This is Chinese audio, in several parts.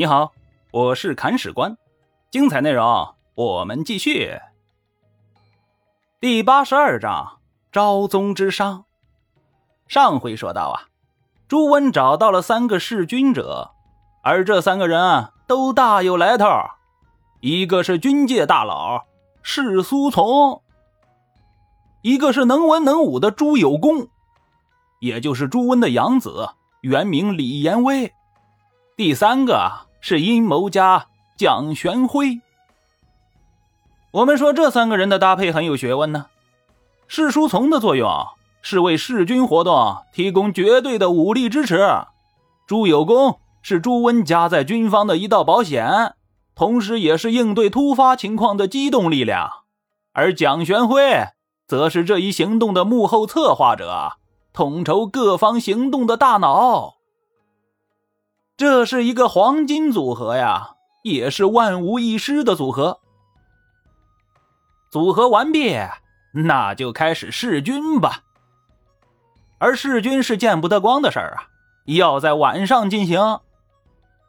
你好，我是砍史官，精彩内容我们继续。第八十二章昭宗之殇。上回说到啊，朱温找到了三个弑君者，而这三个人啊都大有来头，一个是军界大佬世苏从，一个是能文能武的朱有功，也就是朱温的养子，原名李延威，第三个。是阴谋家蒋玄辉。我们说这三个人的搭配很有学问呢。世书从的作用是为弑君活动提供绝对的武力支持，朱有功是朱温加在军方的一道保险，同时也是应对突发情况的机动力量，而蒋玄辉则是这一行动的幕后策划者，统筹各方行动的大脑。这是一个黄金组合呀，也是万无一失的组合。组合完毕，那就开始弑君吧。而弑君是见不得光的事儿啊，要在晚上进行。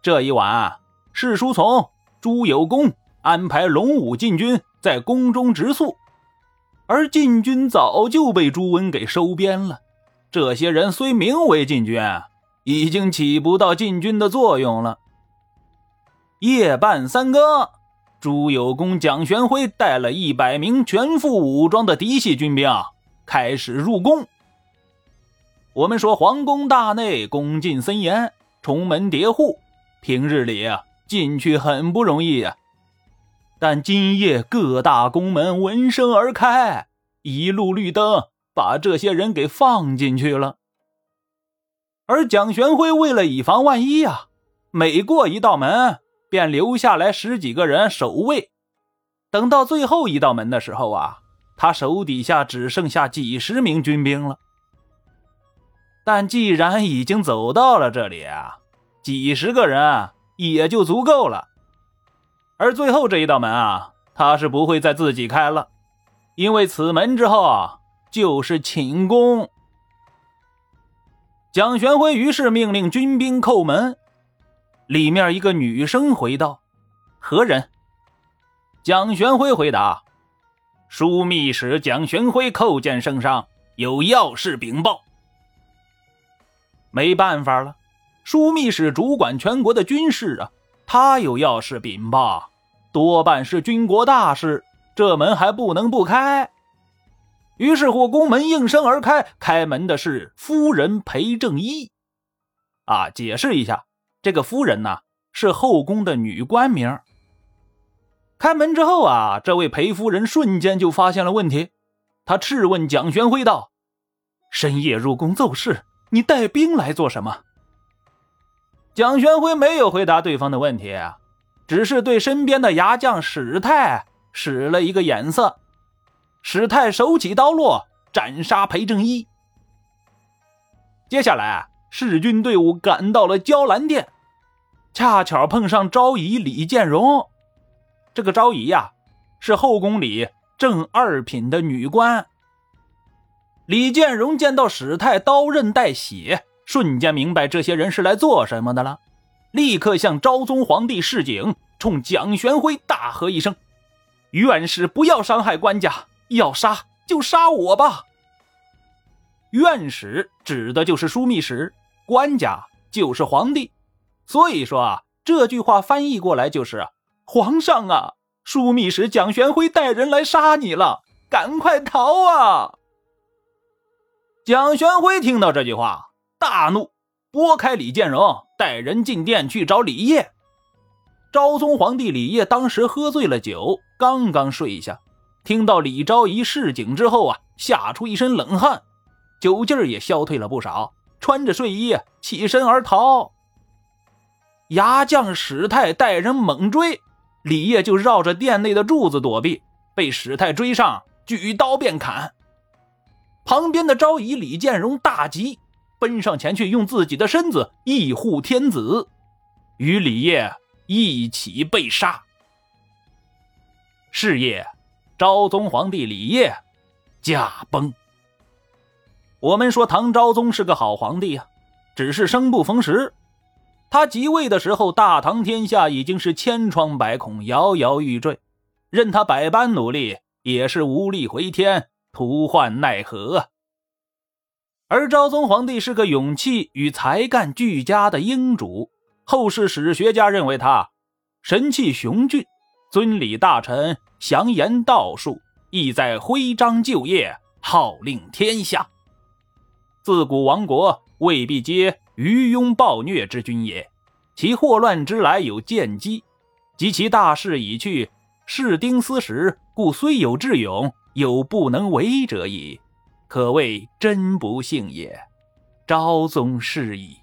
这一晚，世书从、朱有功安排龙武禁军在宫中植宿，而禁军早就被朱温给收编了。这些人虽名为禁军。已经起不到禁军的作用了。夜半三更，朱有功、蒋玄辉带了一百名全副武装的嫡系军兵开始入宫。我们说皇宫大内宫禁森严，重门叠户，平日里啊进去很不容易呀。但今夜各大宫门闻声而开，一路绿灯把这些人给放进去了。而蒋玄辉为了以防万一啊，每过一道门便留下来十几个人守卫。等到最后一道门的时候啊，他手底下只剩下几十名军兵了。但既然已经走到了这里啊，几十个人也就足够了。而最后这一道门啊，他是不会再自己开了，因为此门之后啊，就是寝宫。蒋玄辉于是命令军兵叩门，里面一个女生回道：“何人？”蒋玄辉回答：“枢密使蒋玄辉叩见圣上，有要事禀报。”没办法了，枢密使主管全国的军事啊，他有要事禀报，多半是军国大事，这门还不能不开。于是乎，宫门应声而开，开门的是夫人裴正一。啊，解释一下，这个夫人呢是后宫的女官名。开门之后啊，这位裴夫人瞬间就发现了问题，她质问蒋玄辉道：“深夜入宫奏事，你带兵来做什么？”蒋玄辉没有回答对方的问题，只是对身边的牙将史泰使了一个眼色。史泰手起刀落，斩杀裴正一。接下来啊，弑军队伍赶到了娇兰殿，恰巧碰上昭仪李建荣。这个昭仪呀，是后宫里正二品的女官。李建荣见到史泰刀刃带血，瞬间明白这些人是来做什么的了，立刻向昭宗皇帝示警，冲蒋玄辉大喝一声：“院使不要伤害官家！”要杀就杀我吧。院使指的就是枢密使，官家就是皇帝，所以说啊，这句话翻译过来就是皇上啊，枢密使蒋玄辉带人来杀你了，赶快逃啊！蒋玄辉听到这句话大怒，拨开李建荣，带人进殿去找李业。昭宗皇帝李业当时喝醉了酒，刚刚睡下。听到李昭仪示警之后啊，吓出一身冷汗，酒劲儿也消退了不少，穿着睡衣起身而逃。牙将史泰带人猛追，李业就绕着殿内的柱子躲避，被史泰追上，举刀便砍。旁边的昭仪李建荣大急，奔上前去，用自己的身子义护天子，与李业一起被杀。是夜。昭宗皇帝李业驾崩。我们说唐昭宗是个好皇帝啊，只是生不逢时。他即位的时候，大唐天下已经是千疮百孔，摇摇欲坠，任他百般努力，也是无力回天，徒唤奈何。而昭宗皇帝是个勇气与才干俱佳的英主，后世史学家认为他神气雄峻，尊礼大臣，详言道术，意在徽章就业，号令天下。自古亡国未必皆。愚庸暴虐之君也，其祸乱之来有见机，及其大势已去，士丁思时，故虽有智勇，有不能为者矣，可谓真不幸也。昭宗是矣，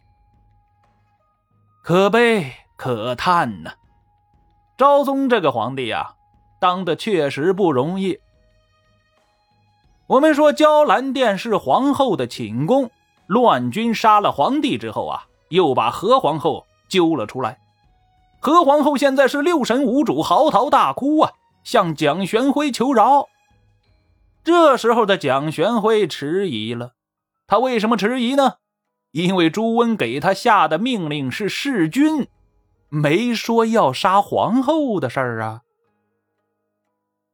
可悲可叹呐！昭宗这个皇帝呀，当的确实不容易。我们说娇兰殿是皇后的寝宫。乱军杀了皇帝之后啊，又把何皇后揪了出来。何皇后现在是六神无主，嚎啕大哭啊，向蒋玄辉求饶。这时候的蒋玄辉迟疑了，他为什么迟疑呢？因为朱温给他下的命令是弑君，没说要杀皇后的事儿啊。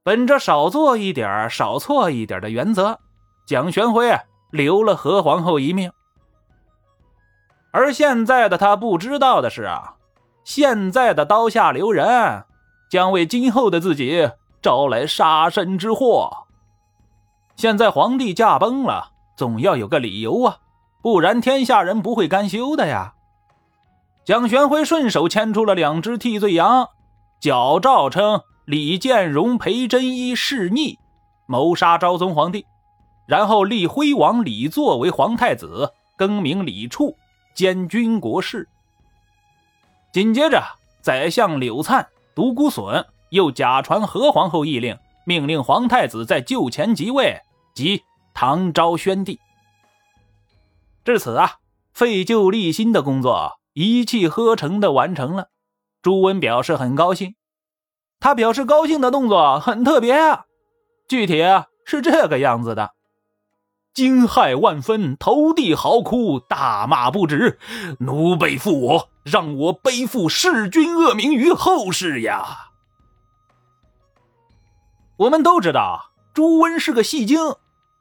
本着少做一点少错一点的原则，蒋玄辉。留了何皇后一命，而现在的他不知道的是啊，现在的刀下留人将为今后的自己招来杀身之祸。现在皇帝驾崩了，总要有个理由啊，不然天下人不会甘休的呀。蒋玄辉顺手牵出了两只替罪羊，矫诏称李建荣、裴真一弑逆，谋杀昭宗皇帝。然后立徽王李作为皇太子，更名李处，兼军国事。紧接着，宰相柳灿、独孤损又假传何皇后懿令，命令皇太子在就前即位，即唐昭宣帝。至此啊，废旧立新的工作一气呵成的完成了。朱温表示很高兴，他表示高兴的动作很特别啊，具体是这个样子的。惊骇万分，投地嚎哭，大骂不止：“奴背负我，让我背负弑君恶名于后世呀！”我们都知道，朱温是个戏精，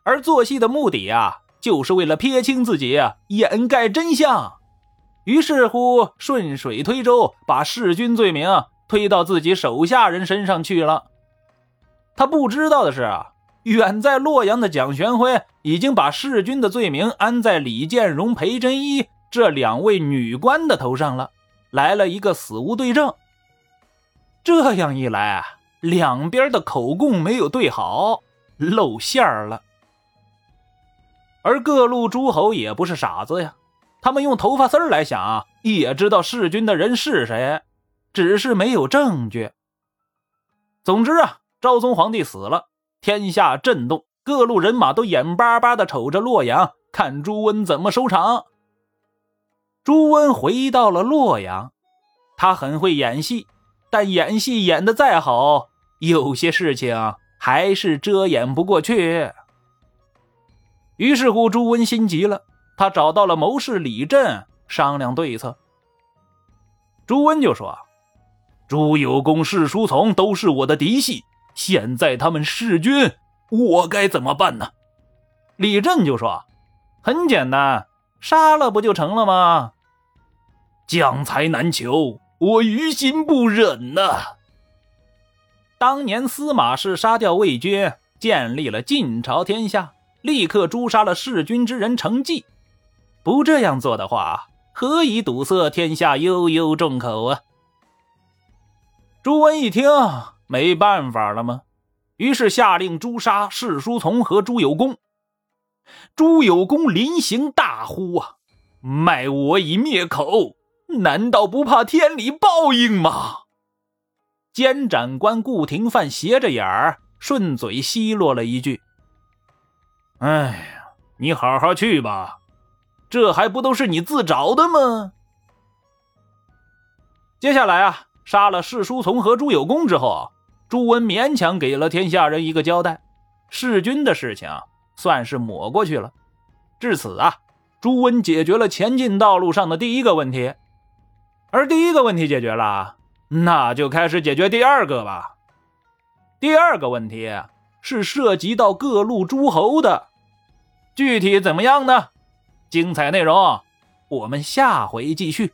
而做戏的目的啊，就是为了撇清自己，掩盖真相。于是乎，顺水推舟，把弑君罪名推到自己手下人身上去了。他不知道的是啊。远在洛阳的蒋玄辉已经把弑君的罪名安在李建荣、裴真一这两位女官的头上了，来了一个死无对证。这样一来，两边的口供没有对好，露馅儿了。而各路诸侯也不是傻子呀，他们用头发丝儿来想，也知道弑君的人是谁，只是没有证据。总之啊，昭宗皇帝死了。天下震动，各路人马都眼巴巴的瞅着洛阳，看朱温怎么收场。朱温回到了洛阳，他很会演戏，但演戏演的再好，有些事情还是遮掩不过去。于是乎，朱温心急了，他找到了谋士李振商量对策。朱温就说：“朱有功、士书从都是我的嫡系。”现在他们弑君，我该怎么办呢？李振就说：“很简单，杀了不就成了吗？”将才难求，我于心不忍呐。当年司马氏杀掉魏军，建立了晋朝天下，立刻诛杀了弑君之人成纪。不这样做的话，何以堵塞天下悠悠众口啊？朱温一听。没办法了吗？于是下令诛杀士书从和朱有功。朱有功临行大呼：“啊，卖我以灭口，难道不怕天理报应吗？”监斩官顾廷范斜着眼儿，顺嘴奚落了一句：“哎呀，你好好去吧，这还不都是你自找的吗？”接下来啊，杀了士书从和朱有功之后。朱温勉强给了天下人一个交代，弑君的事情算是抹过去了。至此啊，朱温解决了前进道路上的第一个问题。而第一个问题解决了，那就开始解决第二个吧。第二个问题是涉及到各路诸侯的，具体怎么样呢？精彩内容，我们下回继续。